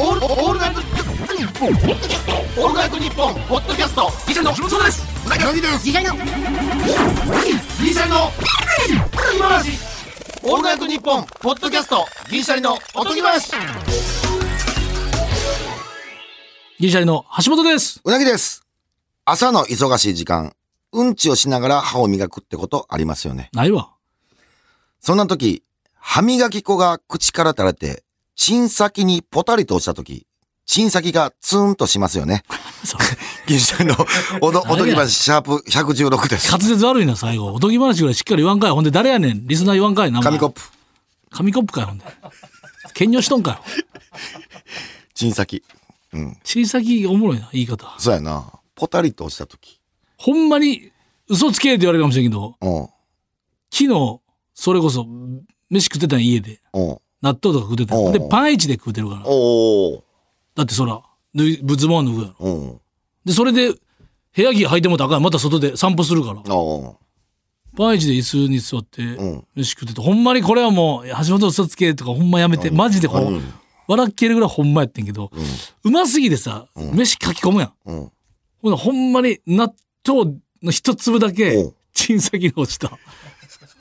オールオールナイトニッポン。オールナイトニッポンポッドキャスト。ギシャリのそうです。うなぎの次回の。ギシャリの。今話オールナイトニッポンポッドキャスト。ギシャリの。おとぎ話。ギリシャリの橋本です。うなぎです。朝の忙しい時間、うんちをしながら歯を磨くってことありますよね。ないわ。そんな時、歯磨き粉が口から垂れて、チン先にポタリと落ちた時、チン先がツーンとしますよね。それ銀シャリのおど、おとぎ話シャープ116です。滑舌悪いな、最後。おとぎ話ぐらいしっかり言わんかい。ほんで、誰やねん？リスナー言わんかい。名前紙コップ、紙コップかい、ほんで。兼用しとんかよ。チン先。うん。小さきおもろいな、言い方。そうやな。ポタリと落ちた時。ほんまに、嘘つけって言われるかもしれんけど、うん。昨日、それこそ、飯食ってたん家で。うん。納豆とか食ってたで、パンイチで食ってるから。だってそら、ズボン脱ぐやろ。うん。で、それで、部屋着履いてもらったらあかんまた外で散歩するから。パンイチで椅子に座って、ん飯食ってて、ほんまにこれはもう、橋本嘘つけとかほんまやめて、マジでこう、うん笑っけるぐらいほんまやってんけど、うますぎてさ、飯書き込むやん。うん。ほんならほんまに納豆の一粒だおけう、チン先に落ちた。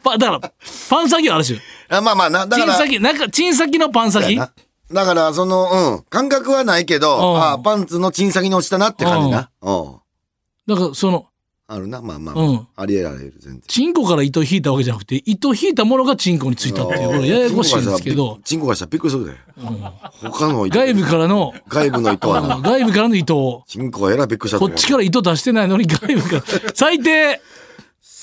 パだから、パン先はあるし。あまあまあな、だから。チン先、なんか、チン先のパン先？だから、その、うん。感覚はないけど、うんあパンツのチン先に落ちたなって感じな。うん。だから、その、あるな、まあまあ、うんありえられる、全然。チンコから糸引いたわけじゃなくて、糸引いたものがチンコについたっていう、これややこしいんですけど、チンコがしたらびっくりするで。他の糸外部からの、外部の糸はな、外部からの糸を、チンコがえらいびっくりしたこっちから糸出してないのに外部から、最低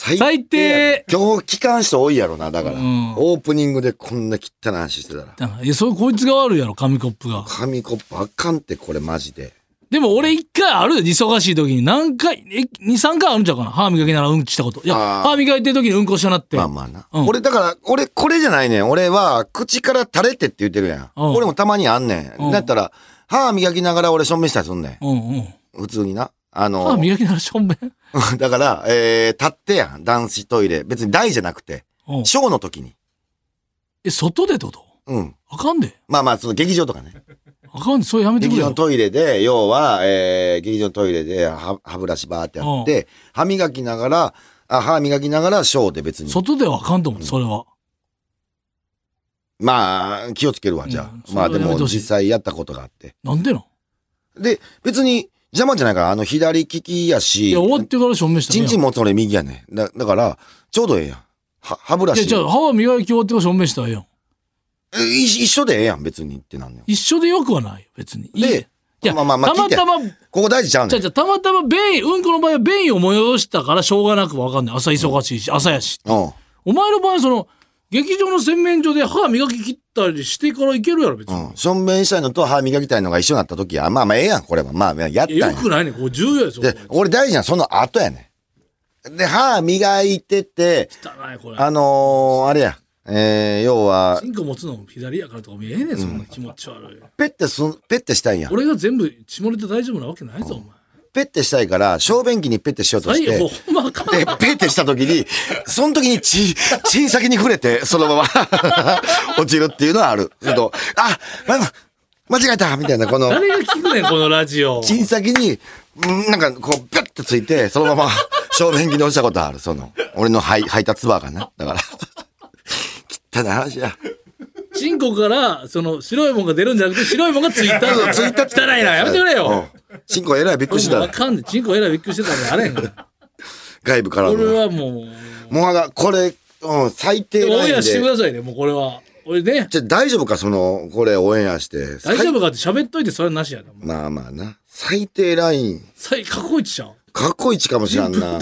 最最低今日聞かん人多いやろな、だから。んオープニングでこんな汚い話してたら。いや、そう、こいつが悪いやろ、紙コップが。紙コップあかんって、これマジで。でも俺一回あるよ、忙しい時に。何回、え、二、三回あるんちゃうかな？歯磨きならうんちしたこと。いや、歯磨いてる時にうんこしたなって。まあまあな。うん俺、だから、俺、これじゃないねん。俺は、口から垂れてって言ってるやん。うん俺もたまにあんねうんん。だったら、歯磨きながら俺、しょんべんしたりすんねうんうん。ん。普通にな。あの、歯磨きならしょんべん。だから、えー、立ってやん。男子トイレ。別に大じゃなくて、うんショーの時に。え、外でってこと？うん。あかんで。まあまあ、その劇場とかね。あかんで、それやめてくれよ劇場の。トイレで、要は、えー、劇場のトイレで歯歯ブラシバーってやって、歯磨きながら、あ歯磨きながらショーで別に。外ではあかんと思う、それは。まあ、気をつけるわ、じゃあ。うんまあでも、実際やったことがあって。なんでので、別に邪魔じゃないから、あの、左利きやし、いや、終わってからしょんべんしたチンチン持つ俺右やねん。だだから、ちょうどええやん。は歯ブラいや、シ。じゃあ、歯は磨き終わってからしょんべんしたらええやん。え一一緒でええやん、別にってなんねん。一緒でよくはないよ、別に。いいでねいや、まあまあまあたまたま、ここ大事ちゃうねん。じゃたまたま便意、うんこの場合は便意を催したからしょうがなくわかんない。朝忙しいし、朝やし。うん。お前の場合、その、劇場の洗面所で歯磨き切ったりしてからいけるやろ、別に。うん。しょんべんしたいのと歯磨きたいのが一緒になった時は、まあまあええやん、これは。まあ、やったん。よくないねこう重要ですよ。で、俺大事なのその後やねん。で、歯磨いてて、汚い、これ。あのー、あれや。えー、要はチ、ンコ持つのも左やからとか見えねえ、そんな気持ち悪い。ペッてすん、ペッてしたいんや。俺が全部下ネタ大丈夫なわけないぞ、お前。ペッてしたいから、小便器にペッてしようとしてほんまあかんで、ペッてした時に、その時に血、血先に触れて、そのまま 落ちるっていうのはある。けど、あ、間違えたみたいな、この、誰が聞くねん、このラジオ。血先に、うんなんかこう、ピュッてついて、そのまま小便器に落ちたことある。その、俺の配配達バーがな。だから、汚い話や。チンコから、その、白いもんが出るんじゃなくて、白いもんがついた。ついた汚いな、やめてくれよ。うん。チンコえらいびっくりしもうわた。かんない。チンコえらいびっくりしてたから、あれから。外部から俺の。はもう、もうあが、これ、うん、最低でもオンエアラインで。してくださいね、もうこれは。俺ね、じゃあ大丈夫かその、これオンエアして。大丈夫かって喋っといてそれはなしやな。まあまあな。最低ライン。最過去一ちゃう。過去一かもしらんな。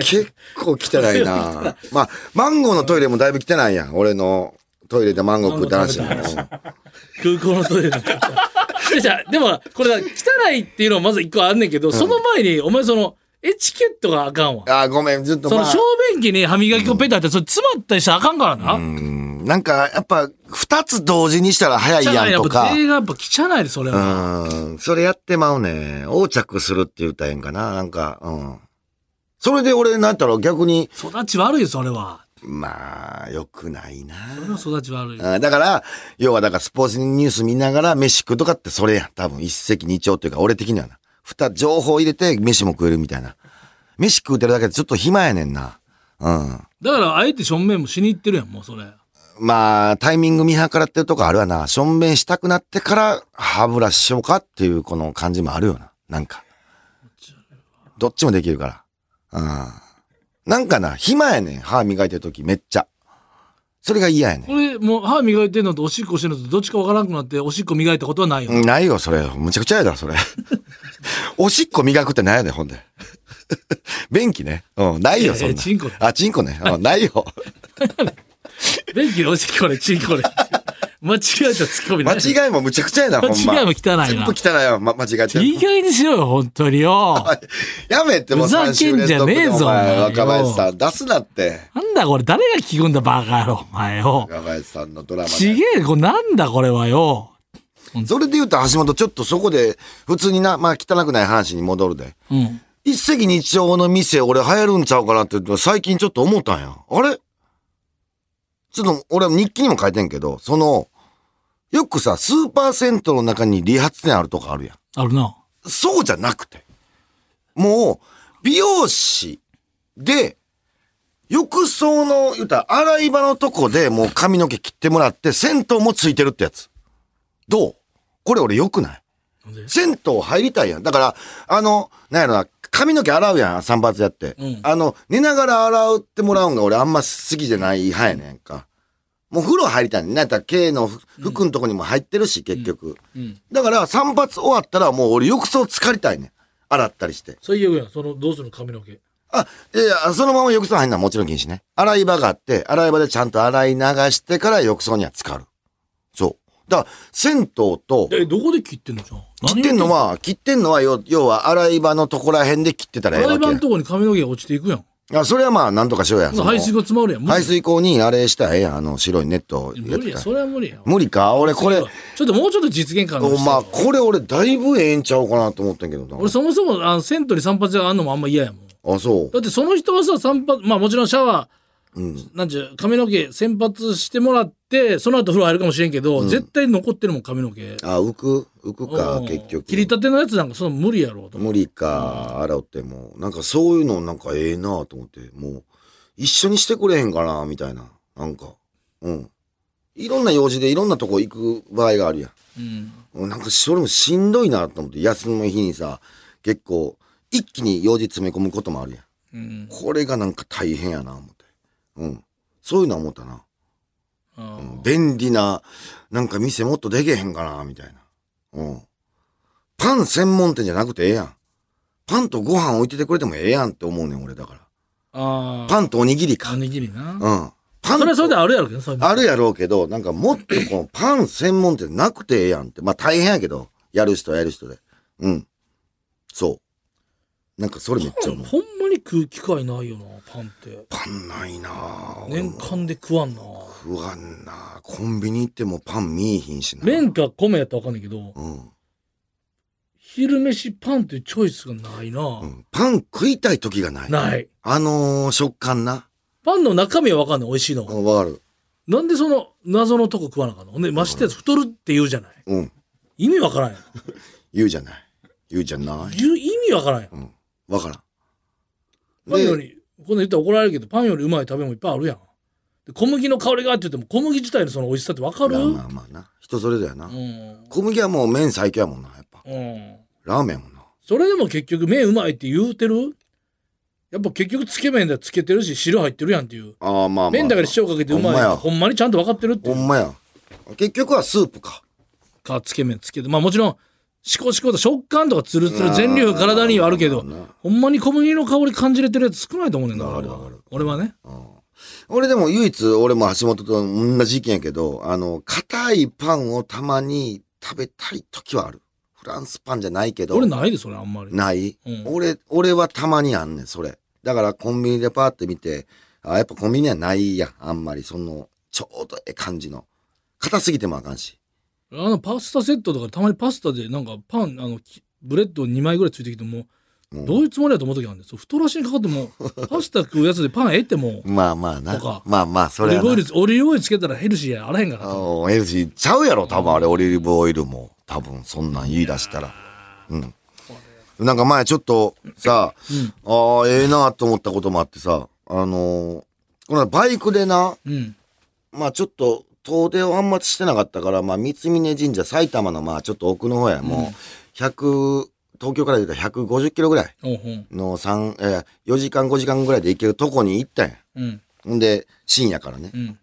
結構汚いな。まあ、マンゴーのトイレもだいぶ汚いやん。俺のトイレでマンゴー食った話も。マンゴー食空港のトイレの。でじゃあでも、これだ汚いっていうのはまず一個あんねんけど、その前に、お前その、エチケットがあかんわ。あー、ごめん、ずっとまあその小。便器に歯磨き粉ペタって、それ詰まったりしたらあかんからな。うんなんか、やっぱ、二つ同時にしたら早い汚いやんとか。ぱ手がやっぱ汚いで、それは。うん。それやってまうね。横着するって言ったらええんかな。なんか、うん。それで俺、なんやったら逆に、育ち悪いよ、それは。まあ、よくないな。それは育ち悪い。あだから、要はだからスポーツニュース見ながら飯食うとかってそれやん。多分一石二鳥っていうか、俺的にはな。二、情報入れて飯も食えるみたいな。飯食うてるだけでちょっと暇やねんな。うん。だから、あえて正面もしに行ってるやん、もうそれ。まあ、タイミング見計らってるとこあるわな。しょんべんしたくなってから歯ブラシしようかっていうこの感じもあるよな。なんか。どっちもできるから。うん。なんかな、暇やねん。歯磨いてるときめっちゃ。それが嫌やねんこれ、もう歯磨いてんのとおしっこしてんのとどっちかわからなくなって、おしっこ磨いたことはないよ。うんないよ、それ。むちゃくちゃやだ、それ。おしっこ磨くってないやねん、ほんで。便器ね。うん、ないよ、そんな。ええチンコあ、チンコね。うん、ないよ。便器でおしっこでチンコで。間違えたツッコミ。間違いもむちゃくちゃやな、ほんま。間違いも汚いな全部汚いわ、ま、間違えてる。意外にしろよ、本当によ。やめてもうふざけんじゃねえぞ3週連続でお前お前よ若林さん出すなって。なんだこれ、誰が聞くんだ、バカ野郎、お前よ。若林さんのドラマちで。げえ、これなんだ、これはよ。それで言うと橋本ちょっとそこで普通にな、まあ汚くない話に戻るで。うん。一石二鳥の店俺流行るんちゃうかなって最近ちょっと思ったんや。あれちょっと俺日記にも書いてんけど、その、よくさ、スーパー銭湯の中に理髪店あるとかあるやん。あるな。そうじゃなくて。もう、美容師で、浴槽の、言うたら、洗い場のとこでもう髪の毛切ってもらって、銭湯もついてるってやつ。どう？これ俺良くない？銭湯入りたいやん。だから、あの、なんやろな、髪の毛洗うやん、散髪やって。うんあの、寝ながら洗ってもらうんが俺あんま好きじゃない派やねんか。もう風呂入りたいねん。なんやったら K の服のとこにも入ってるし、結局。うん。だから散髪終わったらもう俺浴槽浸かりたいねん。洗ったりして。最悪やん。その、どうするの髪の毛。あ、いやいや、そのまま浴槽入んのはもちろん禁止ね。洗い場があって、洗い場でちゃんと洗い流してから浴槽には浸かる。そう。だから、銭湯と、え、どこで切ってんのじゃん。切ってんのは、切ってんのは、要要は洗い場のとこら辺で切ってたらええわ洗い場のとこに髪の毛が落ちていくやん。あ、それはまあ、なんとかしようや。その排水が詰まるやん。無理排水口にあれしたらええやん。あの、白いネットや無理や。それは無理や。無理か？俺、これ、ちょっともうちょっと実現感のおまあ、これ俺、だいぶええんちゃうかなと思ってんけどな。俺そもそもあの銭湯に散髪があんのもあんま嫌やもん。あ、そう。だってその人はさ、散髪、まあもちろんシャワうん。ー、なんちゅう、髪の毛洗髪してもらって、その後風呂入るかもしれんけど、絶対残ってるもん、髪の毛。あ、浮く？浮くかう、ん結局。切りたてのやつなんかその無理やろうと。無理か、洗うってもう、なんかそういうのなんかええなと思って、もう、一緒にしてくれへんかな、みたいな。なんか、うん。いろんな用事でいろんなとこ行く場合があるやん。うん。なんかそれもしんどいなと思って、休みの日にさ、結構、一気に用事詰め込むこともあるやん。うん。これがなんか大変やな、思って。うん。そういうのは思ったな。あー便利な、なんか店もっとでけへんかな、みたいな。うん。パン専門店じゃなくてええやん。パンとご飯置いててくれてもええやんって思うねん、俺だから。あー。パンとおにぎりか。おうん。にぎりな。パンそれはそれでとあるやろうけど、あるやろうけど、なんかもっとこのパン専門店なくてええやんって。まあ大変やけど、やる人はやる人で。うん。そう。なんかそれめっちゃ思う。ほんまに食う機会ないよな、パンって。パンないな年間で食わんな。食わんなぁコンビニ行ってもパン見えひんしな。麺か米やったらわかんないけど、うん。昼飯パンってチョイスがないな。うんパン食いたい時がない。ない。あのー、食感な。パンの中身はわかんない、美味しいのう。んわかる。なんでその謎のとこ食わなあかんの？ほんで、ましてやつ太るって言うじゃない。うん。意味わからん。言うじゃない。言うじゃない。意味わからん。うん。わからん。パンより、こんなん言ったら怒られるけど、パンよりうまい食べ物いっぱいあるやん。で小麦の香りがって言っても、小麦自体のその美味しさってわかる？まあまあまあな。人それぞれやな。うん。小麦はもう麺最強やもんな、やっぱ。うん。ラーメンやもんな。それでも結局麺うまいって言うてる？やっぱ結局つけ麺でつけてるし汁入ってるやんっていう。ああ、まあまあ。麺だけで塩かけてうまいほんまにちゃんと分かってるってほんまや。結局はスープか。かつけ麺つけてまあもちろんシコシコと食感とかツルツル全粒体にはあるけどほんまに小麦の香り感じれてるやつ少ないと思うねんだわかるわかる俺はね俺でも唯一、俺も橋本と同じ意見やけど、あの、硬いパンをたまに食べたい時はある。フランスパンじゃないけど。俺ないでそれあんまりない、うん俺、俺はたまにあんねん、それ。だからコンビニでパーって見て、あ、やっぱコンビニはないやん、あんまり、その、ちょうどええ感じの。硬すぎてもあかんし。あのパスタセットとかたまにパスタでなんかパンあのきブレッド2枚ぐらいついてきてもどういうつもりやと思う時あるんですよ太らしにかかっても パスタ食うやつでパンええってもまあまあなとか。まあまあ、それオリーブオイルつけたらヘルシーやあらへんからああヘルシーちゃうやろ、多分あれ、オリーブオイルも。多分、そんなん言い出したら。うん。なんか前ちょっとさ、ああ、ええなと思ったこともあってさ、あのーこのバイクでな、うんまあちょっと遠出をあんましてなかったから、まあ三峯神社、埼玉のまあちょっと奥の方や、もう、100、東京から言うと150キロぐらいの3、えー、4時間5時間ぐらいで行けるとこに行ったんや。うんほんで、深夜からねう。ん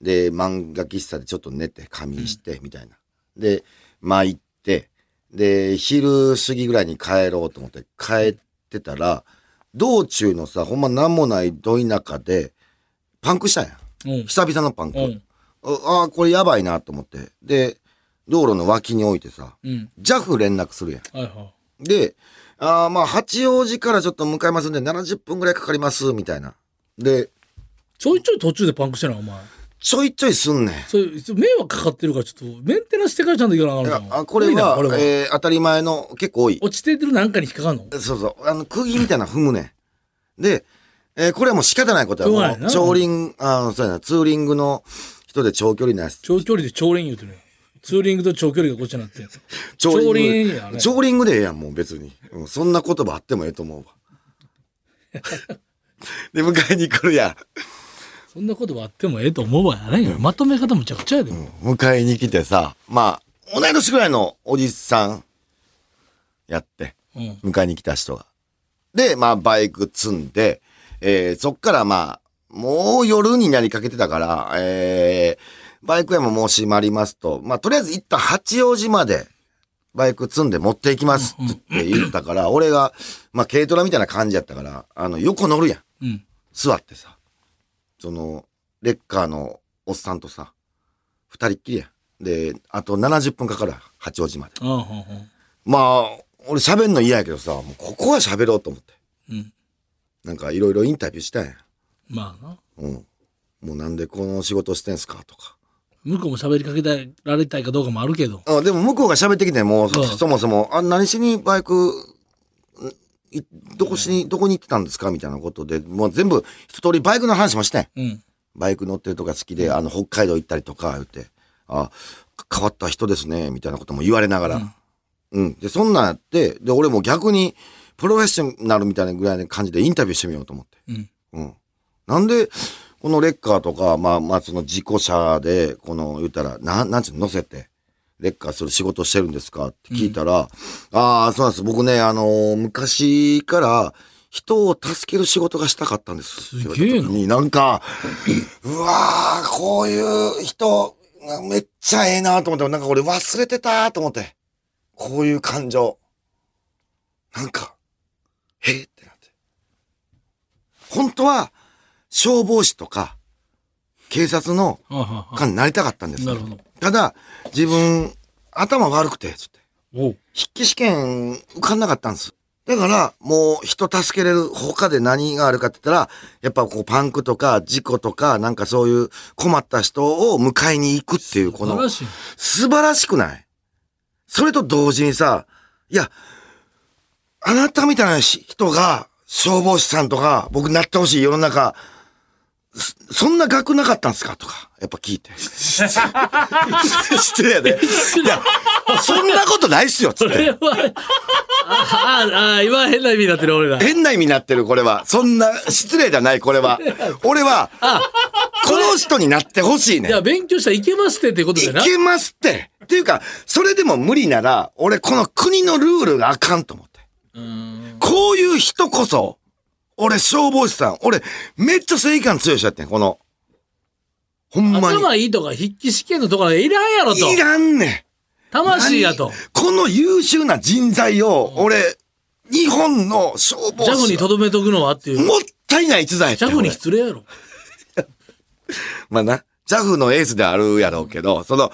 で、漫画喫茶でちょっと寝て、仮眠して、みたいな。で、まあ行って、で、昼過ぎぐらいに帰ろうと思って帰ってたら、道中のさ、ほんまなんもないど田舎で、パンクしたんや。うん久々のパンク。うんああ、これやばいなと思って。で、道路の脇に置いてさ、うん JAF 連絡するやん。はいはで、あーまあ、八王子からちょっと向かいますんで、70分ぐらいかかります、みたいな。で、いちょいちょい途中でパンクしてないお前ちょいちょいすんねん。それ迷惑かかってるからちょっとメンテナンスしてからちゃんと行かなあかんこれはれはえー当たり前の結構多い。落ちてるなんかに引っかかんの？そうそう。あの、釘みたいなの踏むねん。で、えーこれはもう仕方ないことや。もうがないなう、超輪、あの、そうやな、ツーリングの人で長距離なやつ。長距離で長輪言うてるよツーリングと長距離がこっちになってん超長輪やね超リングでええやん、もう別に。うんそんな言葉あってもええと思うわ。で、迎えに来るやん。そんなことはあってもええと思うわやないよまとめ方むちゃくちゃやで、迎えに来てさ、まあ、同い年ぐらいのおじさんやって、うん迎えに来た人が。で、まあ、バイク積んで、えーそっからまあ、もう夜になりかけてたから、えーバイク屋ももう閉まりますと、まあ、とりあえず一旦八王子まで、バイク積んで持っていきますって言ったから、俺が、まあ、軽トラみたいな感じやったから、あの、横乗るやん。うん座ってさ、その、レッカーのおっさんとさ、二人っきりや。で、あと70分かかるわ八王子まで。あまあ、俺喋んの嫌やけどさ、もうここは喋ろうと思って。うんなんかいろいろインタビューしたんや。まあなうん。もうなんでこの仕事してんすかとか。向こうも喋りかけられたいかどうかもあるけどあでも向こうが喋ってきてもうそうんそもそも、あ、何しにバイク、んいどこしに、どこに行ってたんですかみたいなことで、もう全部一通りバイクの話もしてん。うんバイク乗ってるとか好きで、あの、北海道行ったりとか、言って、あ、変わった人ですね、みたいなことも言われながら。うん。で、そんなんやって、で、俺も逆に、プロフェッショナルみたいなぐらいの感じでインタビューしてみようと思って。うんうん。なんで、このレッカーとか、まあまあ、その事故車で、この、言ったら、なん、なんちゅうの乗せて、レッカーする仕事してるんですかって聞いたら、ああ、そうなんです。僕ね、あのー昔から、人を助ける仕事がしたかったんです。すげえななんか、うわー、こういう人、めっちゃええなと思って、なんか俺忘れてたと思って。こういう感情。なんか、えーってなって。本当は、消防士とか、警察の官になりたかったんです。なるほどただ、自分、頭悪くて、つって。筆記試験受かんなかったんです。だから、もう人助けれる他で何があるかって言ったら、やっぱこうパンクとか事故とか、なんかそういう困った人を迎えに行くっていう、この素晴らしい素晴らしくない？それと同時にさ、いや、あなたみたいな人が、消防士さんとか、僕になってほしい世の中、そそんな学なかったんですか？とか、やっぱ聞いて。失礼やで。いや、そんなことないっすよ、つって。あああ今変な意味になってる俺ら変な意味になってる、これは。そんな、失礼じゃない、これは。俺は、この人になってほしいねい。や勉強したらいけますってってことでない？けますって。っていうか、それでも無理なら、俺この国のルールがあかんと思って。こういう人こそ、俺消防士さん、俺めっちゃ正義感強い人やってん、この。ほんまに。頭いいとか筆記試験のところいらんやろと。いらんねん。魂やと。この優秀な人材を、俺、日本の消防ジャフに士とどめとくのはっていう。もったいない逸材ジャフに俺。失礼やろ。まあな、ジャフのエースであるやろうけど、その、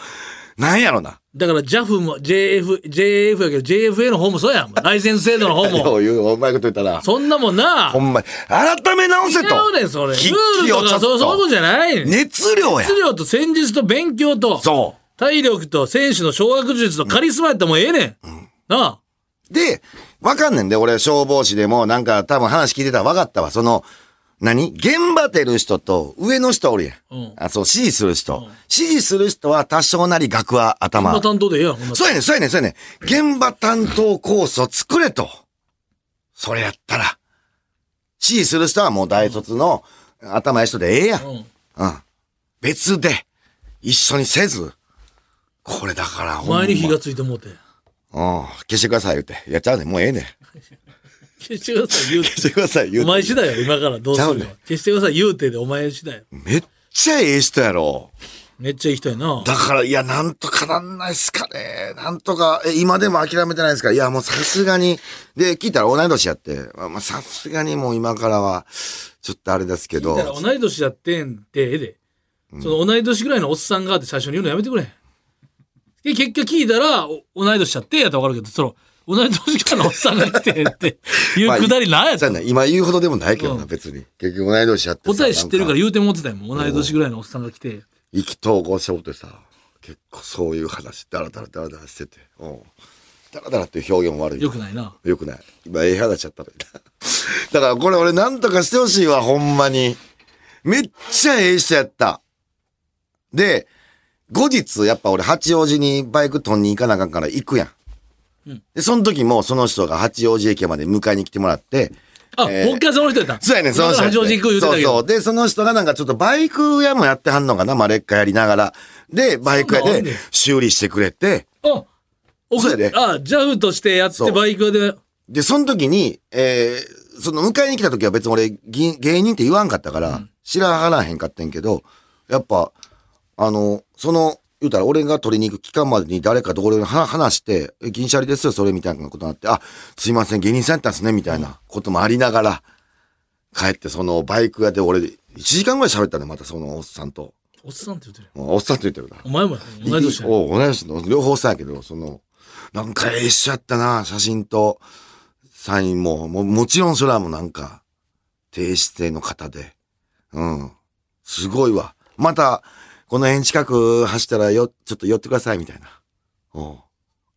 なんやろな。だから JAF も JF、JF やけど JFA の方もそうやん。ライセンス制度の方よも。う言う、お前こと言ったら。そんなもんな。ほんまに、改め直せ違と。うねん、それ。ル筆ールとかそうそういうことじゃないねん。熱量や質。量と戦術と勉強と、そ体力と選手の掌握術とカリスマやったらもうええねん。なあ。で、わかんねんで、俺消防士でもなんか多分話聞いてたらわかったわ。その、何？現場出る人と上の人おるやん。うんあ、そう、指示する人。指示する人は多少なり額は頭。今担当でええやんそうやねん、そうやねん、そうやねん。現場担当コースを作れと。それやったら。指示する人はもう大卒の頭いい人でええやん。うんうん。別で、一緒にせず、これだからほんま、前に火がついてもうてうん。消してください言うて。やっちゃうねんもうええねん。消してください言うて消してください言うて。お前次第よ今からどうするかちゃうね消してください言うてでお前次第よめっちゃええ人やろ。めっちゃいい人やなだから、いや、なんとかなんないっすかね。なんとか、え、今でも諦めてないですかいや、もうさすがに。で、聞いたら同い年やって。まあまあ、さすがにもう今からは、ちょっとあれですけど。聞いたら同い年やってんってええで、その同い年ぐらいのおっさんがって最初に言うのやめてくれで結局聞いたらお同い年やってやったら分かるけどその同い年ぐらいのおっさんが来てっていう くだりなんやったそうやな今言うほどでもないけどな、うん別に。結局同い年やってさ答え知ってるから言うてもってたよ同い年ぐらいのおっさんが来て意気投合しようってさ、結構そういう話、ダラダラダラダラしてて。うん。ダラダラっていう表現も悪い。よくないなよくない。今、ええ話しちゃったのに。だからこれ俺なんとかしてほしいわ、ほんまに。めっちゃええ人やった。で、後日、やっぱ俺八王子にバイク取んに行かなあかんから行くやん。うん。で、その時もその人が八王子駅まで迎えに来てもらって、あ、えーもう一回その人やった？そうやねん、その人。八王子行く言うてたけど。そうそう。で、その人がなんかちょっとバイク屋もやってはんのかな、まあ、劣化やりながら。で、バイク屋で修理してくれて、あそうやで。あジャフとしてやってバイク屋で。で、その時に、えー、その迎えに来た時は別に俺、ぎ芸人って言わんかったから、知らはらへんかったんけど、やっぱ、あの、その、言うたら俺が取りに行く期間までに誰かと俺がは話して、え銀シャリですよ、それみたいなことになって、あ、すいません、芸人さんやったんですね、みたいなこともありながら、帰ってそのバイク屋で俺、1時間ぐらい喋ったね、またそのおっさんと。おっさんって言ってるおっさんって言ってるな。お前もや同い年やおう同い年の両方さやけど、その、なんかええ人やったな、写真とサインも、ももちろんそれはもうなんか、低姿勢の方で、うん。すごいわ。また、この辺近く走ったらよ、ちょっと寄ってください、みたいな。うん。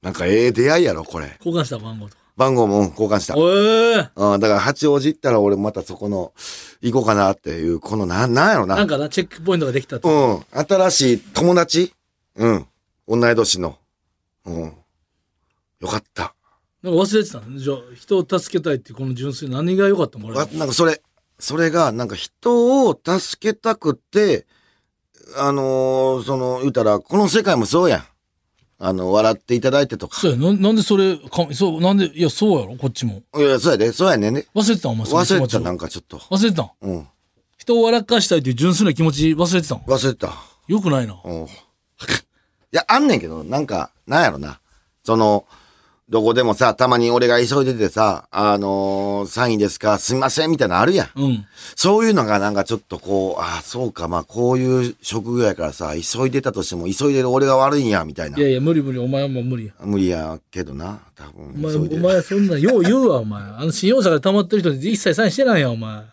なんかええ出会いやろ、これ。交換した番号とか番号も交換した。おえうん、だから八王子行ったら俺またそこの、行こうかなっていう、このなん、なんやろな。なんかなチェックポイントができたってうん。新しい友達うん。同い年の。うん。よかった。なんか忘れてたの？じゃあ人を助けたいってこの純粋何が良かったもんなんかそれ、それが、なんか人を助けたくて、あのーその、言うたら、この世界もそうやん。あの、笑っていただいてとか。そうやななんでそれかそうなんでいやそうやろ？こっちもいや、そうやで、そうやねんね。忘れてたん？お前忘れてた、なんかちょっと。忘れてたん？うん。人を笑かしたいっていう純粋な気持ち忘れてたん？忘れてた。よくないなうん。いや、あんねんけど、なんか、なんやろな。その、どこでもさ、たまに俺が急いでてさ、あのー、サインですかすいませんみたいなのあるやん。うんそういうのがなんかちょっとこう、ああ、そうか、まあこういう職業やからさ、急いでたとしても、急いでる俺が悪いんや、みたいな。いやいや無理無理お前はもう無理や無理やけどな、多お分。前急いでお前そんなんよう言うわお前あの信用者が溜まってる人に一切サインしてないやんお前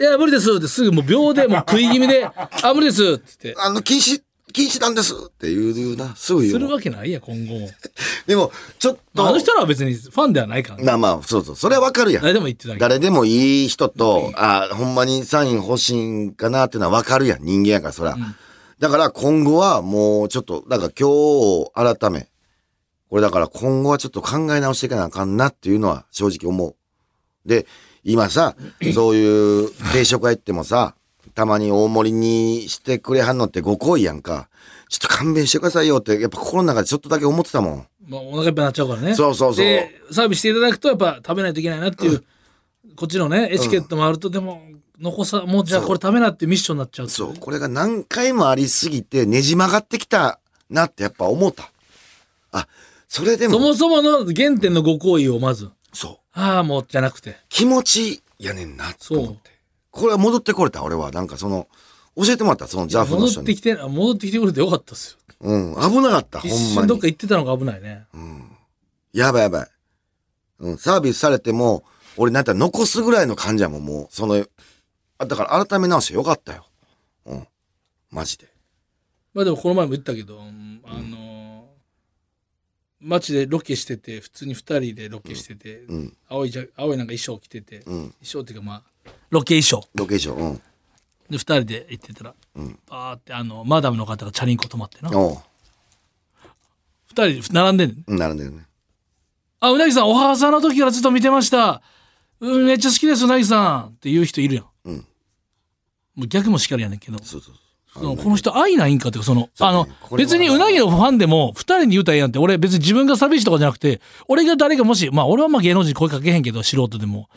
いや無理ですってすぐもう秒でもう食い気味であ無理ですって言ってあの、禁止、禁止なんですって言うな、すぐ言うの。するわけないやん今後も でも、ちょっと、まああの人らは別にファンではないからねまあまあ、そうそう、それはわかるやん。誰でも言ってた誰でもいい人と、あほんまにサイン欲しいんかなっていうのはわかるやん、人間やから、そら。だから今後はもうちょっと、だから今日改め、これだから今後はちょっと考え直していかなあかんなっていうのは正直思う。で、今さ、そういう定食屋行ってもさ、たまに大盛りにしてくれはんのってご好意やんか。ちょっと勘弁してくださいよって、やっぱ心の中でちょっとだけ思ってたもん。まあ、お腹いっぱいになっちゃうからね。そうそうそうで、サービスしていただくと、やっぱ食べないといけないなっていう、こっちのね、エチケットもあると、でも、残さ、もうじゃあこれ食べなってミッションになっちゃうっていそう、これが何回もありすぎてねじ曲がってきたなってやっぱ思った。あ、それでも、そもそもの原点のご好意をまず、そう、ああ、もうじゃなくて。気持ちやねんなと思っそうて。これは戻ってこれた、俺は。なんかその、教えてもらった、そのジャフの人に。戻ってきて、戻ってきてくれてよかったっすよ。うん、危なかった、ほ一んま瞬どっかに。行ってたのが危ないね。やばいやばい。うん、サービスされても、俺なんたら残すぐらいの感じやもん、もう。その、あだから改め直してよかったよ。うん。マジで。まあでもこの前も言ったけど、うんあのー街でロケしてて普通に2人でロケしてて、うん。青いじゃ青いなんか衣装着てて、うん。衣装っていうかまあロケ衣装ロケーション。うん。で2人で行ってたら、うんバーってあのマダムの方がチャリンコ止まってな2おう。人並んでんねんうんなるね。あうなぎさんお母さんの時からずっと見てましたうんめっちゃ好きですうなぎさんって言う人いるやんうん。もう逆もしかりやねんけどそうそうそのこの人愛ないんかっていうかその、そあのこれは別にうなぎのファンでも2人に言うたらええやんって俺別に自分が寂しいとかじゃなくて俺が誰かもしまあ俺はまあ芸能人に声かけへんけど素人でも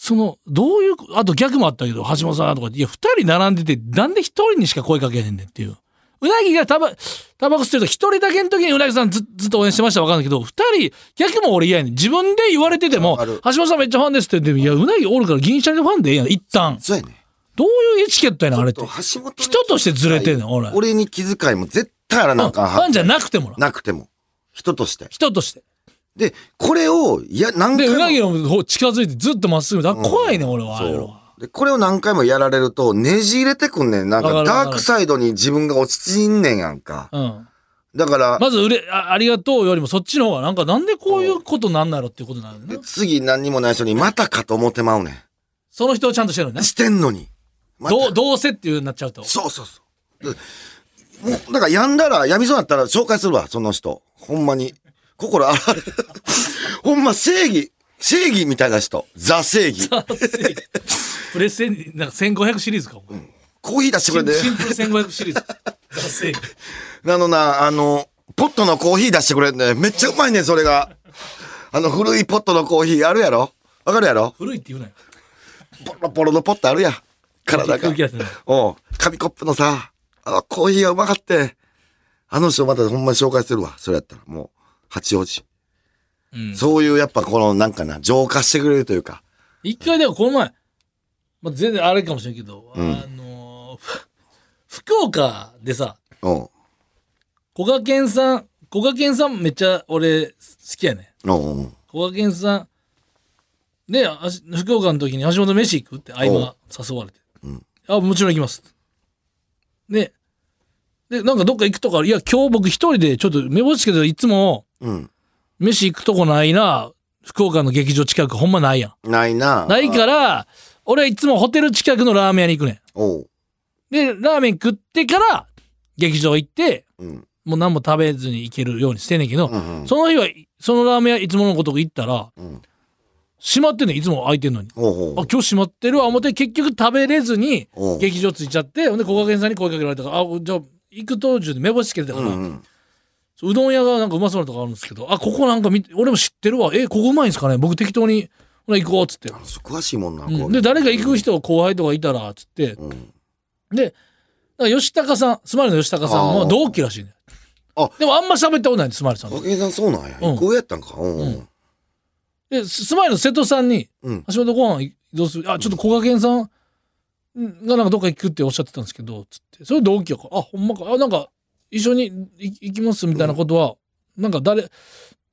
そのどういうあと逆もあったけど橋本さんとかいや2人並んでてなんで1人にしか声かけへんねんっていう。うなぎがタバタバコ吸ってると1人だけの時にうなぎさんずずっと応援してましたら分かんないけど2人逆も俺嫌やねん。自分で言われてても橋本さんめっちゃファンですって。言っていやうなぎおるから銀シャリのファンでええやん。一旦。そうやね。どういうエチケットやねんあれって。人としてずれてんねん俺。俺に気遣いも絶対あらなあかんファンじゃなくてもな。なくても。人として。人としてで、これを、いや、何で回も。うなぎの方近づいてずっとまっすぐだから怖いねん俺はああいう。で、これを何回もやられると、ねじ入れてくんねん。なんか、わかるわかるダークサイドに自分が落ちちんねんやんか。うんだから、まずうれあありがとうよりもそっちの方がなんかなんでこういうことなんなろっていうことなのねで次何にもない人に、またかと思ってまうねその人をちゃんとしてるのねん。してんのに。またどうどうせっていうようになっちゃうとそうそうそう。でもう、だから病んだら、病みそうになったら紹介するわ、その人。ほんまに。心あられる。ほんま正義、正義みたいな人。ザ正義。プレステになんか1500シリーズかもコーヒー出してくれて。シンプル1500シリーズダセえあのな、あの、ポットのコーヒー出してくれんね。めっちゃうまいねん、それが。あの古いポットのコーヒーあるやろ？わかるやろ？古いって言うなよポロポロのポットあるやん。体がおう紙コップのさ、あのコーヒーがうまかって。あの人またほんまに紹介するわ。それやったら。もう、八王子。うん。そういうやっぱこのなんかな、浄化してくれるというか。一回でもこの前、まあ、全然あれかもしれんけど、うん。あのーふ福岡でさおうこがけんさんこがけんさんめっちゃ俺好きやね。おうおうこがけんさんであし福岡の時に橋本飯行くって相葉誘われて、うん。あもちろん行きます。ででなんかどっか行くとかいや今日僕一人でちょっと目星つけていつもうん。飯行くとこないな福岡の劇場近くほんまないやんないな。ないから俺はいつもホテル近くのラーメン屋に行くねんおう。で、ラーメン食ってから、劇場行って、うん。もう何も食べずに行けるようにしてんねんけど、うんうん。その日は、そのラーメン屋いつものごとく行ったら、うん。閉まってんねん、いつも空いてんのに。おうおう。あ、今日閉まってるわ、思って結局食べれずに、おう劇場着いちゃって、ほんで、小賀健さんに声かけられたから、あ、じゃあ、行く途中で目星つけてたから、うんうん。うどん屋がなんかうまそうなとこあるんですけど、あ、ここなんか見て、俺も知ってるわ。え、ここうまいんすかね？僕適当に、ほら行こうっつって。詳しいもんな。うん、で、誰か行く人、後輩とかいたら、つって、うん。で、吉高さん、スマイルの吉高さんも同期らしいね。あでもあんま喋ったことないんです、スマイルさんさんそうなんや。うん一個上やったんか。うんううんん。で、ススマイルの瀬戸さんに、うん。橋本ご飯どうする？あ、ちょっと小賀健さんがなんかどっか行くっておっしゃってたんですけど、つって。それ同期やから、あ、ほんまか。あ、なんか、一緒に行行きますみたいなことは、なんか誰、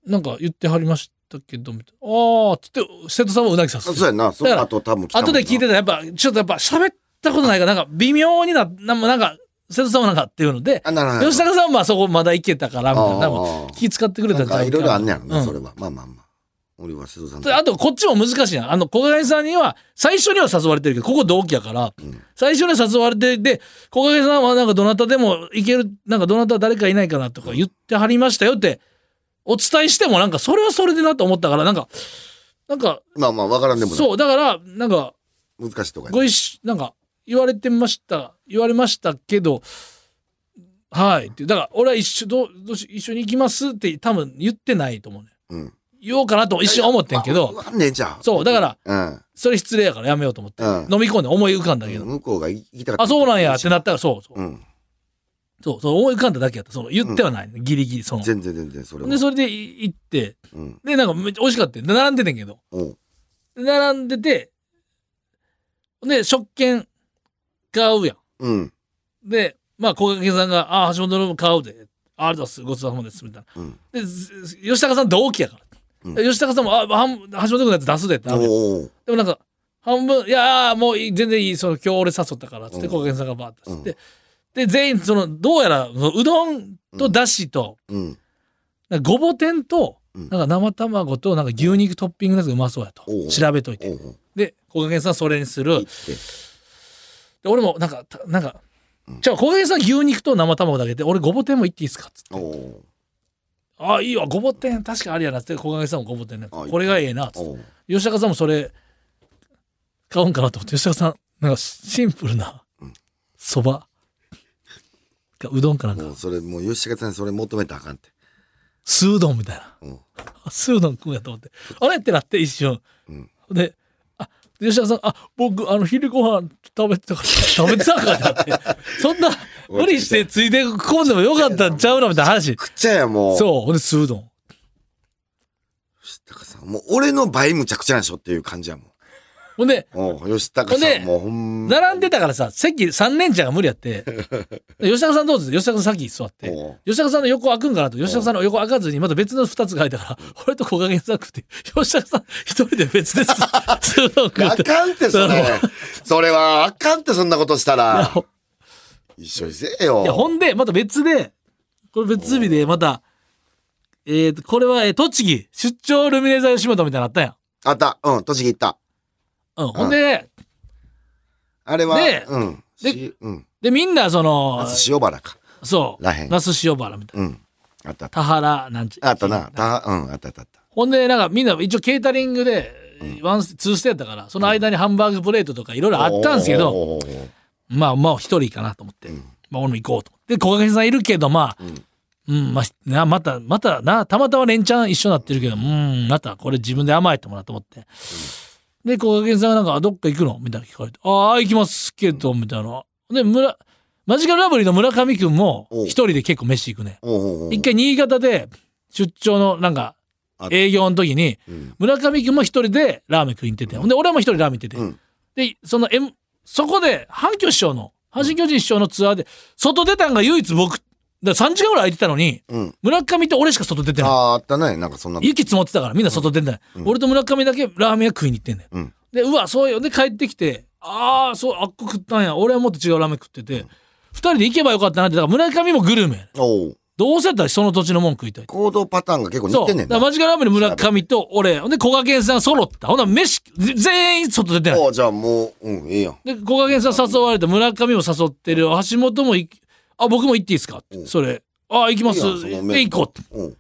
なんか言ってはりましたけど、みたいな。ああ、つって、瀬戸さんもうなぎさんあそうやんな。その後多分で聞いてたらやっぱちょっとやっぱ喋ったことないからなんか微妙にななんかなんか瀬戸さんもなんかっていうので。吉高さんはまあそこまだいけたからみたいな多分ああ気使ってくれたなんかいろいろあんねやろな、うんそれは。まあまあまあ。俺は瀬戸さんであとこっちも難しいな。あの小金さんには最初には誘われてるけどここ同期やから、うん。最初には誘われてで小金さんはなんかどなたでもいけるなんかどなた誰かいないかなとか言ってはりましたよってお伝えしてもなんかそれはそれでなと思ったからなんかなんかまあまあ、わからんでも。そうだからなんか難しいとこやご一緒なんか言われてました言われましたけどはいって。だから俺は一緒どうどうし一緒に行きますって多分言ってないと思うね。うん。言おうかなと一瞬思ってんけどねんじゃん。そうだからうん。それ失礼やからやめようと思って、うん飲み込んで思い浮かんだけど、向こうが行きたかった。あそうなんやってなったらそうそう,、うん。そうそう思い浮かんだだけやったその言ってはない、ギリギリその全然全然、それは。でそれでい行ってうん。でなんかめっちゃ美味しかったよ並んでてんけど並んでてで食券買うやんうん。で、まあ、小掛さんが、ああ、橋本の分買うで。ありがとうございます。ごちそうさまです。みたいな。うん。で、ず吉高さん同期やから。うん。吉高さんも、あ、半橋本君のやつ出すでってなでもなんか、半分、いやーもう全然いい、その、今日俺誘ったから、つって、うん。小掛さんがバーって出して、で、全員、その、どうやら、うどんとだしと、うん。なんかごぼ天と、うん。なんか生卵となんか牛肉トッピングのやつがうまそうやと。調べといて。で小賀健さんそれにする。で俺もなんかたなんか、うん。じゃあ小賀健さん牛肉と生卵だけで俺ごぼ天もいっていいですかっつってああいいわ。ごぼ天確かありやな。って小賀健さんもごぼ天ね。これがええな。っつって吉高さんもそれ買うんかなと思って。吉高さんなんかシンプルなうん。そば。かうどんかなんか。それもう吉高さんにそれ求めたらあかんって。酢うどんみたいな。うん。酢うどん食うんやと思って。あれってなって一瞬。うん。で吉田さん「あ僕あの昼ご飯食べてたから食べてたんか」ってなって。そんな無理してついてこんでもよかったんちゃうのみたいな話。くっちゃやもう。そうほんで酢うどん。吉高さんもう俺の倍むちゃくちゃなんでしょっていう感じやもんほんで吉高さんもうほんま並んでたからさ席3年ちゃんが無理やって。で 吉高さんどうぞ吉高さん先座って。吉高さんの横開くんかなと。吉高さんの横開かずにまた別の2つが開いたから俺と小加減さん食って吉高さん一人で別です あかんってそれ。それはあかんってそんなことしたら。ほ一緒にせえよ。いや、ほんで、また別で、これ別日で、また、えーと、これは、えー栃木、出張ルミネーザー吉本みたいなのあったやん。あった。うん栃木行ったうん。ほんで、あれはでうん。でしうん。で、みんな、その、夏塩原か。そう、らへん。那須塩原みたいな。うん。あったあった。田原、なんちあったな。たうんあったあったあった。ほんで、なんかみんな一応ケータリングで、ワンス、ツーステやったから、その間にハンバーグプレートとかいろいろあったんですけど、まあまあ一人かなと思って、うん。まあ俺も行こうと。で、小掛さんいるけど、まあ、うん、まあ、な、また、また、な、たまたま連チャン一緒になってるけど、うん、またこれ自分で甘えてもらうと思って。で、小掛さんがなんか、あどっか行くの？みたいな聞かれて、ああ、行きますけど、みたいな。で、村、マジカルラブリーの村上くんも一人で結構飯行くね。一回新潟で出張のなんかあ営業の時に、うん。村上くんも一人でラーメン食いに行ってて、ほんで俺も一人ラーメン行ってて、うん。で、その、M、そこで、阪急師匠の、阪神巨人師匠のツアーで、外出たんが唯一僕、だから3時間ぐらい空いてたのに、うん村上と俺しか外出てない。あああったねなんかそんな雪積もってたからみんな外出てない。俺と村上だけラーメン屋食いに行ってんねん。うんで、うわ、そうよ。で、帰ってきて、ああ、そう、あっこ食ったんや。俺はもっと違うラーメン食ってて、二人で行けばよかったなって、だから村上もグルメやねん。おうどうせやったらその土地のもん食いたい。行動パターンが結構似そう。てんねんなだからマジカルラーメンの村上と俺、ほんで、小賀健さん揃った。ほんなら飯、ぜ全員外出てない。おうじゃあもううんええやんで、小賀健さん誘われて、村上も誘ってる、橋本も行き、あ、僕も行っていいですか？って。うん。それ、あ、行きます。で、行こうって。うん。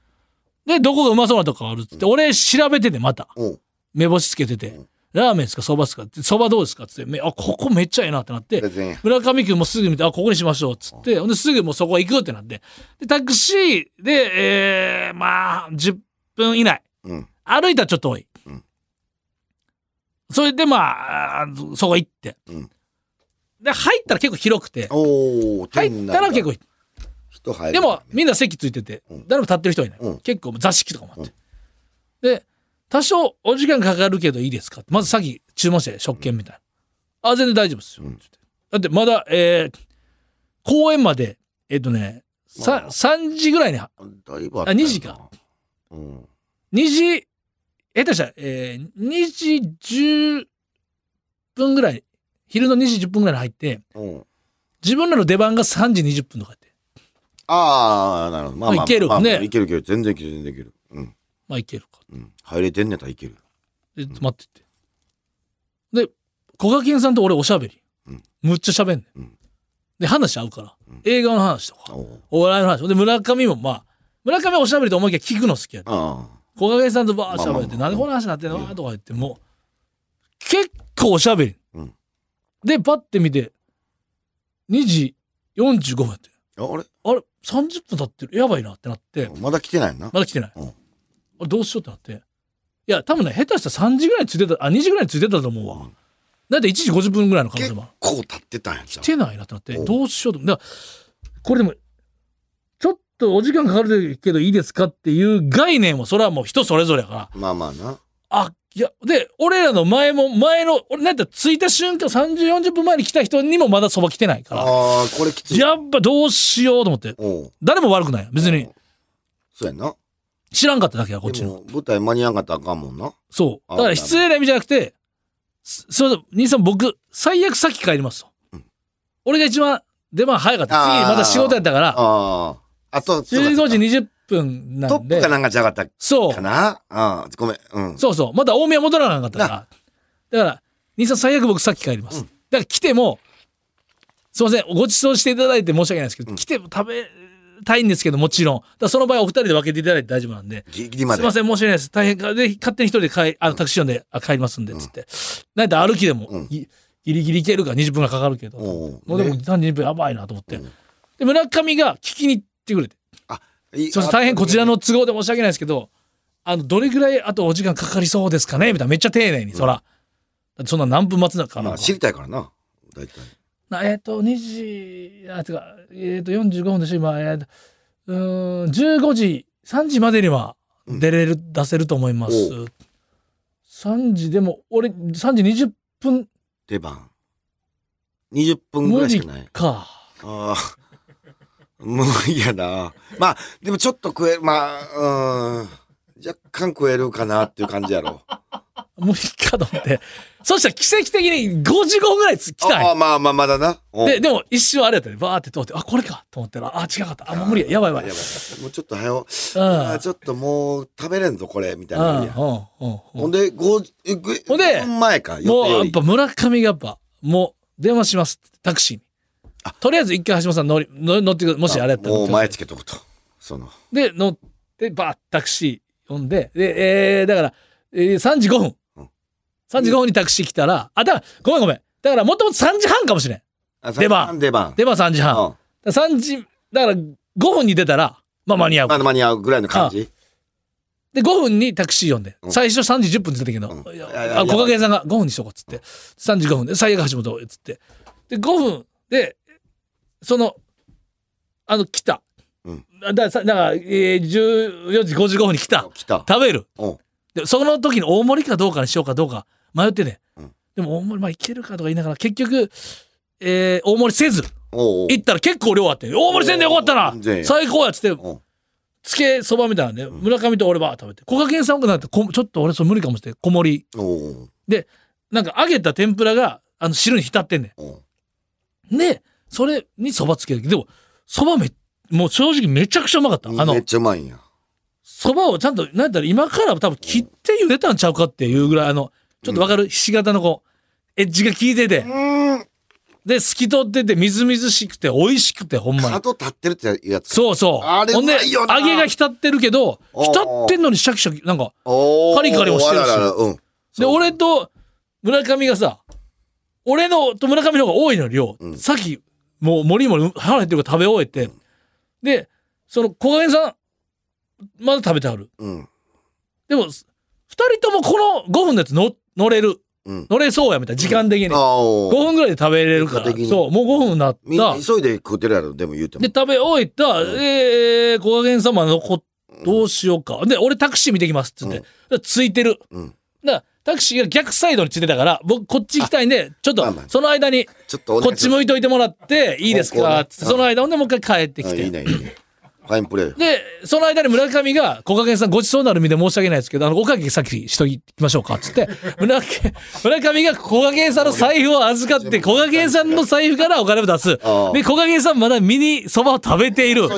で、どこがうまそうなとこあるっつって、俺調べてて、また。うん。目星つけてて、ラーメンですか？そばですか？って、そばどうですか？っつって、めあ、ここめっちゃええなってなって。村上君もすぐ見て、あ、ここにしましょうっつって、ほんですぐもうそこ行くってなって、で、タクシーで、えー、まあ、10分以内。うん。歩いたらちょっと多い。うん。それでまあ、そこ行って。うんで、入ったら結構広くて、入ったら結構、人入る。でもみんな席ついてて、うん。誰も立ってる人はいない。うん。結構座敷とかもあって。で、多少お時間かかるけどいいですか？まず先注文して、食券みたいな。あ、全然大丈夫ですよ。うん。だってまだ、えー、公園まで、えっ、とね、さまあ。3時ぐらいに、だいぶああ2時か。うん。2時、下手したら、えー、2時10分ぐらい、昼の2時10分ぐらいに入って、うん。自分らの出番が3時20分とかやって、ああなるほど。まあまあいける。まあね。いけるいける全然いける全然いける。うん。まあ行けるか。うん入れてんねやったらいける。で、待ってて。で、小賀健さんと俺おしゃべり。うん。むっちゃ喋んねん。うん。で、話合うから、うん。映画の話とか、おう。お笑いの話。で、村上もまあ、村上はおしゃべりと思いきや聞くの好きやで。あ小賀健さんとバーッしゃべって、まあまあまあ。なんでこの話になってんのとか言って、もう、結構おしゃべり。うんで、パッて見て、2時45分やって。ああれ？あれ ?30 分経ってる。やばいなってなって、まだ来てないなまだ来てない。うんあれどうしようってなって。いや、多分ね、下手したら3時ぐらいについてた、あ、2時ぐらいについてたと思うわ。だって1時50分ぐらいの可能結性もある。構経ってたんや来てないなってなって、うんどうしようと。だからこれでも、ちょっとお時間かかるけどいいですかっていう概念も、それはもう人それぞれやから、まあまあなあ、いや、で、俺らの前も、前の、俺なんて着いた瞬間30、40分前に来た人にもまだそば来てないから、ああこれきつい。やっぱどうしようと思って、誰も悪くないよ。別に。そうやんな。知らんかっただけや、こっちの。舞台間に合わんかったらあかんもんな。そう。あだから失礼な意味じゃなくて、すすいません、兄さん僕、最悪先帰りますと。うん。俺が一番出番早かった。次また仕事やったから、あああとそうか15時20分なんでトップか。なんかじゃなかったそうか。な？うん。ごめん。うん。そうそう。まだ大宮戻らなかったから。だから、兄さん最悪僕さっき帰ります。だから来ても、すいません、ご馳走していただいて申し訳ないですけど、来ても食べたいんですけど、もちろん。だその場合お二人で分けていただいて大丈夫なんで。ギリギリますで。いません、申し訳ないです。大変か。で、勝手に一人で帰あのタクシー呼んであ帰りますんで、つって。なんだ歩きでも、うんぎギリギリ行けるか20分がかかるけど。もうでもね30分やばいなと思って。うんで、村上が聞きに行ってくれて。いすいません大変こちらの都合で申し訳ないですけど、あの、どれぐらいあとお時間かかりそうですかね？みたいな。めっちゃ丁寧に、そら。そんな何分待つのかな。まあ、知りたいからな。大体。なえっ、と、2時、あ、てか、えっ、と、45分でしょ、今、えーと、うーん、15時、3時までには出れる、出せると思いますお。3時でも、俺、3時20分出番。20分ぐら無理いしかない。か。ああ。無理やな。まあ、でもちょっと食え、まあ、うん。若干食えるかなっていう感じやろ。無理かと思って。そしたら奇跡的に5時後ぐらい来たああ、まあまあ、まだな。おで、でも一瞬あれやったね。バーって通って、あ、これかと思ったら、あ、違かった。あ、もう無理や。やばいやばい。やばいもうちょっと早う。うん。あちょっともう食べれんぞ、これ、みたいうん。な。ほんで、ごえぐほんで5分前か、もうやっぱ村上がやっぱ、もう電話しますタクシーに。とりあえず一回橋本さん乗り乗乗ってもしあれやったらもう前つけとくと。その。で、乗って、バーッタクシー呼んで、で、えー、だから、えー、3時5分うん。3時5分にタクシー来たら、あ、だから、ごめんごめん。だから、もともと3時半かもしれん。あ出番。出番。出番3時半。うんだから3時、だから5分に出たら、まあ間に合う。まだ間に合うぐらいの感じ？で、5分にタクシー呼んで、うん最初3時10分って言ってたけど、うんあ、小影さんが5分にしとこうっつって、3時5分で、最悪橋本っつって。で、5分で、その、あの、来た。うんだからさ、だから、えー、14時55分に来た。来た。食べる。うんで、その時に大盛りかどうかにしようかどうか迷ってね。うんでも大盛り、まあいけるかとか言いながら、結局、えー、大盛りせず、行ったら結構量あって、大盛りせんでよかったな最高やっつって、うんつけそばみたいなね、村上と俺ばー食べて、小賀健さんがなってこ、ちょっと俺それ無理かもしれん、小盛り。おうなんか揚げた天ぷらが、あの汁に浸ってんね。ん。で、それにそばつける。でも、そばめ、もう正直めちゃくちゃうまかった。あのめっ、ちゃうまいんや。そばをちゃんと、なんやったら今から多分切って茹でたんちゃうかっていうぐらい、あの、ちょっとわかる、ひし形のこう、エッジが効いてて、うん。で、透き通ってて、みずみずしくて、美味しくて、ほんまに。角立ってるってやつか。そうそう。あれほんで、うまいよな揚げが浸ってるけど、浸ってんのにシャキシャキ、なんか、カリカリもしてるしうん。で、俺と村上がさ、俺のと村上の方が多いの量、うんさっき、もう、もりもり腹減ってるから食べ終えて、で、その、小金さん、まだ食べてある。うん。でも、二人ともこの5分のやつの乗れる。うん。乗れそうやみたいな、時間的に。ああ、お5う分ぐらいで食べれるから。結果的にそう、もう5分になっみんなた。急いで食ってるやろ、でも言うてもで、。食べ終えた、えー、小賀さんまで残っ、どうしようか。で、俺タクシー見てきますって言って、でついてる。うん。だからタクシーが逆サイドについてたから、僕こっち行きたいんで、ちょっとその間にこっち向いといてもらっていいですか？その間ほんでもう一回帰ってきて。ファインプレー。で、その間に村上が、小掛さんごちそうになる身で申し訳ないですけど、あの、おかけ先しときましょうか、つって、村上村上が小掛さんの財布を預かって、小掛さんの財布からお金を出す。ああで、小掛さんまだミニそばを食べている。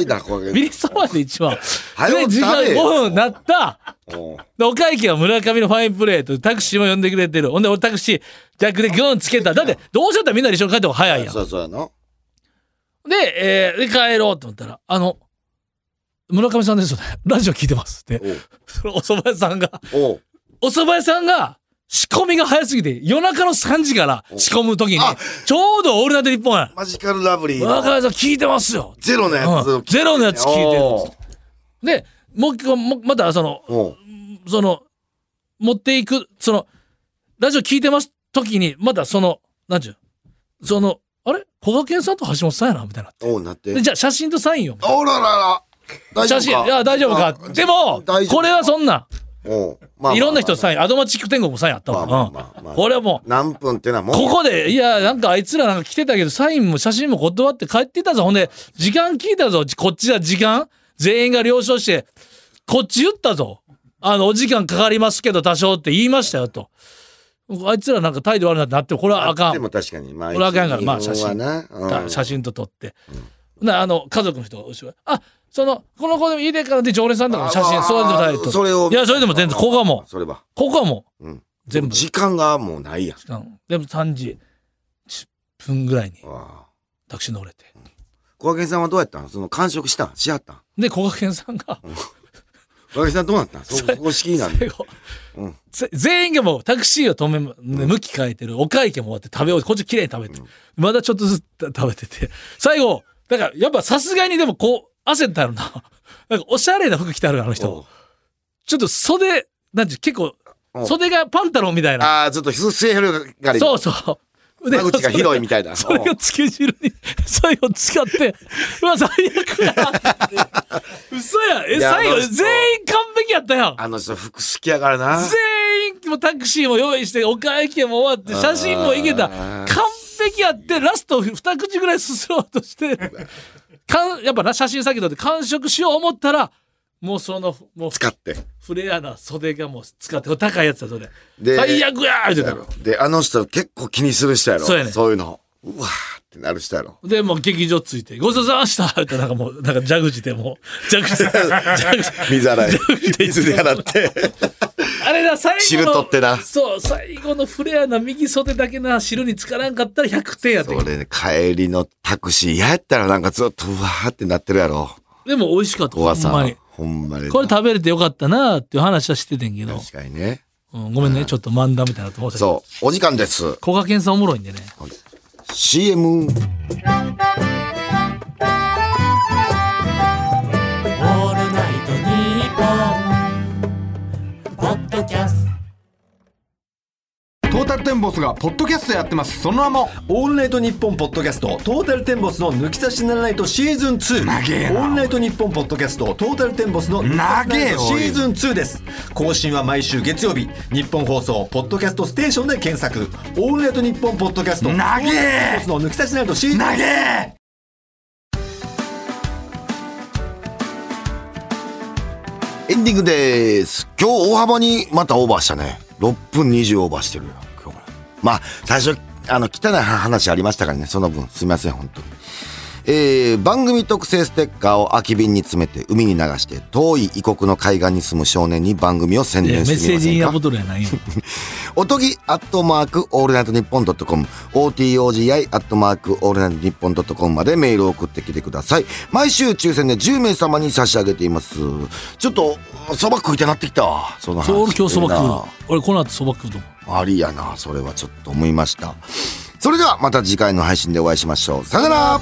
ミニそばで一番。早で、時間く食べ5分なった。で、お会計は村上のファインプレーとタクシーも呼んでくれてる。ほんで、俺タクシー逆でグーンつけた。だって、どうしようったらみんなで一緒に帰った方が早いやん。そうそうやな。で、えーで、帰ろうと思ったら、あの、村上さんですよね。ラジオ聞いてます。って。そのお蕎麦屋さんが、おう。お蕎麦屋さんが、仕込みが早すぎて、夜中の3時から仕込むときにあ、ちょうどオールナイト日本や。マジカルラブリー。村の上さん聞いてますよ。ゼロのやつをうん。ゼロのやつ聞いてるおう。で、もう一個、もまたその、おう。その、持っていく、その、ラジオ聞いてます時に、またその、なんちゅう、その、あれ？小賀健さんと橋本さんやなみたいな。おうなって。で、じゃあ写真とサインを。おららら写か？真、いや、大丈夫か？でも、これはそんな、まあまあいろんな人サイン、アドマチック天国もサインあったわ。まあまあまあこれはもう、何分ってのはもうここで、いや、なんかあいつらなんか来てたけど、サインも写真も断って帰ってたぞ。ほんで、時間聞いたぞ。こっちは時間全員が了承して、こっち言ったぞ。あの、お時間かかりますけど、多少って言いましたよ、と。あいつらなんか態度悪いなってなって、これはあかん。でも確かにまあこれはあかんからまあ日本はなうん写真撮って。なあの、家族の人が後ろあ、そのこの子でもいいでからで常連さんとかの写真あそういうのないとそれを。いやそれでも全然ここはもう。それは。ここはもう。うん。全部。時間がもうないやん。うんでも3時10分ぐらいに。タクシー乗れて。小掛さんはどうやったん？その完食したん？しはったん？で小賀健さんが。小掛さんどうなったん？そそこ式になんで。うん。ぜ全員がもうタクシーを止め、ね向き変えてる。お会計も終わって食べ終わってこっち綺麗に食べて、まだちょっとずつ食べてて。最後だからやっぱさすがにでもこう焦ったやろな。なんかおしゃれな服着てあるあの人。ちょっと袖なんて結構袖がパンタロンみたいな。ああ、ちょっと末広がり。そうそう。間口が広いみたいな。それがつけ汁に 最後使って うわ最悪や嘘や。え最後全員完璧やったやん。あの人服好きやからな。全員もうタクシーも用意してお会計も終わって写真もいけた。完璧やってラスト二口ぐらいすすろうとしてかんやっぱな写真先撮って完食しよう思ったらもうそのもう使って。フレアな袖がもう使って高いやつだそれで最悪やー言うてで、あの人結構気にする人やろ。そうやねそういうの。うわーってなる人やろ。でもう劇場ついて「ごちそうさまでした」ってなんかもうなんか蛇口でもう 蛇口で 蛇口水洗い。で水で洗って。最後の汁取ってなそう最後のフレアな右袖だけな汁につからんかったら100点やってそれね、帰りのタクシーやったらなんかずっとうわーってなってるやろ。でも美味しかったおばさほんまにん。ほんまに。これ食べれてよかったなっていう話はしててんけど、確かにね。うん、ごめんねちょっと漫談みたいなと思ってたけどそう。お時間です。小賀健さんおもろいんでね CM。トトータルテンボスがポッドキャストやってます。その名もオールナイトニッポンポッドキャストトータルテンボスの抜き差しならないとシーズン2長えなオールナイトニッポンポッドキャストトータルテンボスの抜き差しならない。とシーズン2です。更新は毎週月曜日日本放送ポッドキャストステーションで検索。オールナイトニッポンポッドキャストトータルテンボスの抜き差しならないとシーズン。投げエンディングです。今日大幅にまたオーバーしたね。6分20オーバーしてるよ。まあ、最初、あの、汚い話ありましたからね。その分、すみません、本当に。えー、番組特製ステッカーを空き瓶に詰めて海に流して遠い異国の海岸に住む少年に番組を宣伝してみませんか？セージインアボトルやないよ おとぎアットマークオールナイトニッポンドットコム OTOGI アットマークオールナイトニッポンドットコムまでメールを送ってきてください。毎週抽選で10名様に差し上げています。ちょっとそば食いたなってきた。わその話。俺今日そば食う俺この後そば食うと思う？ありやなそれはちょっと思いました。それではまた次回の配信でお会いしましょう。さよなら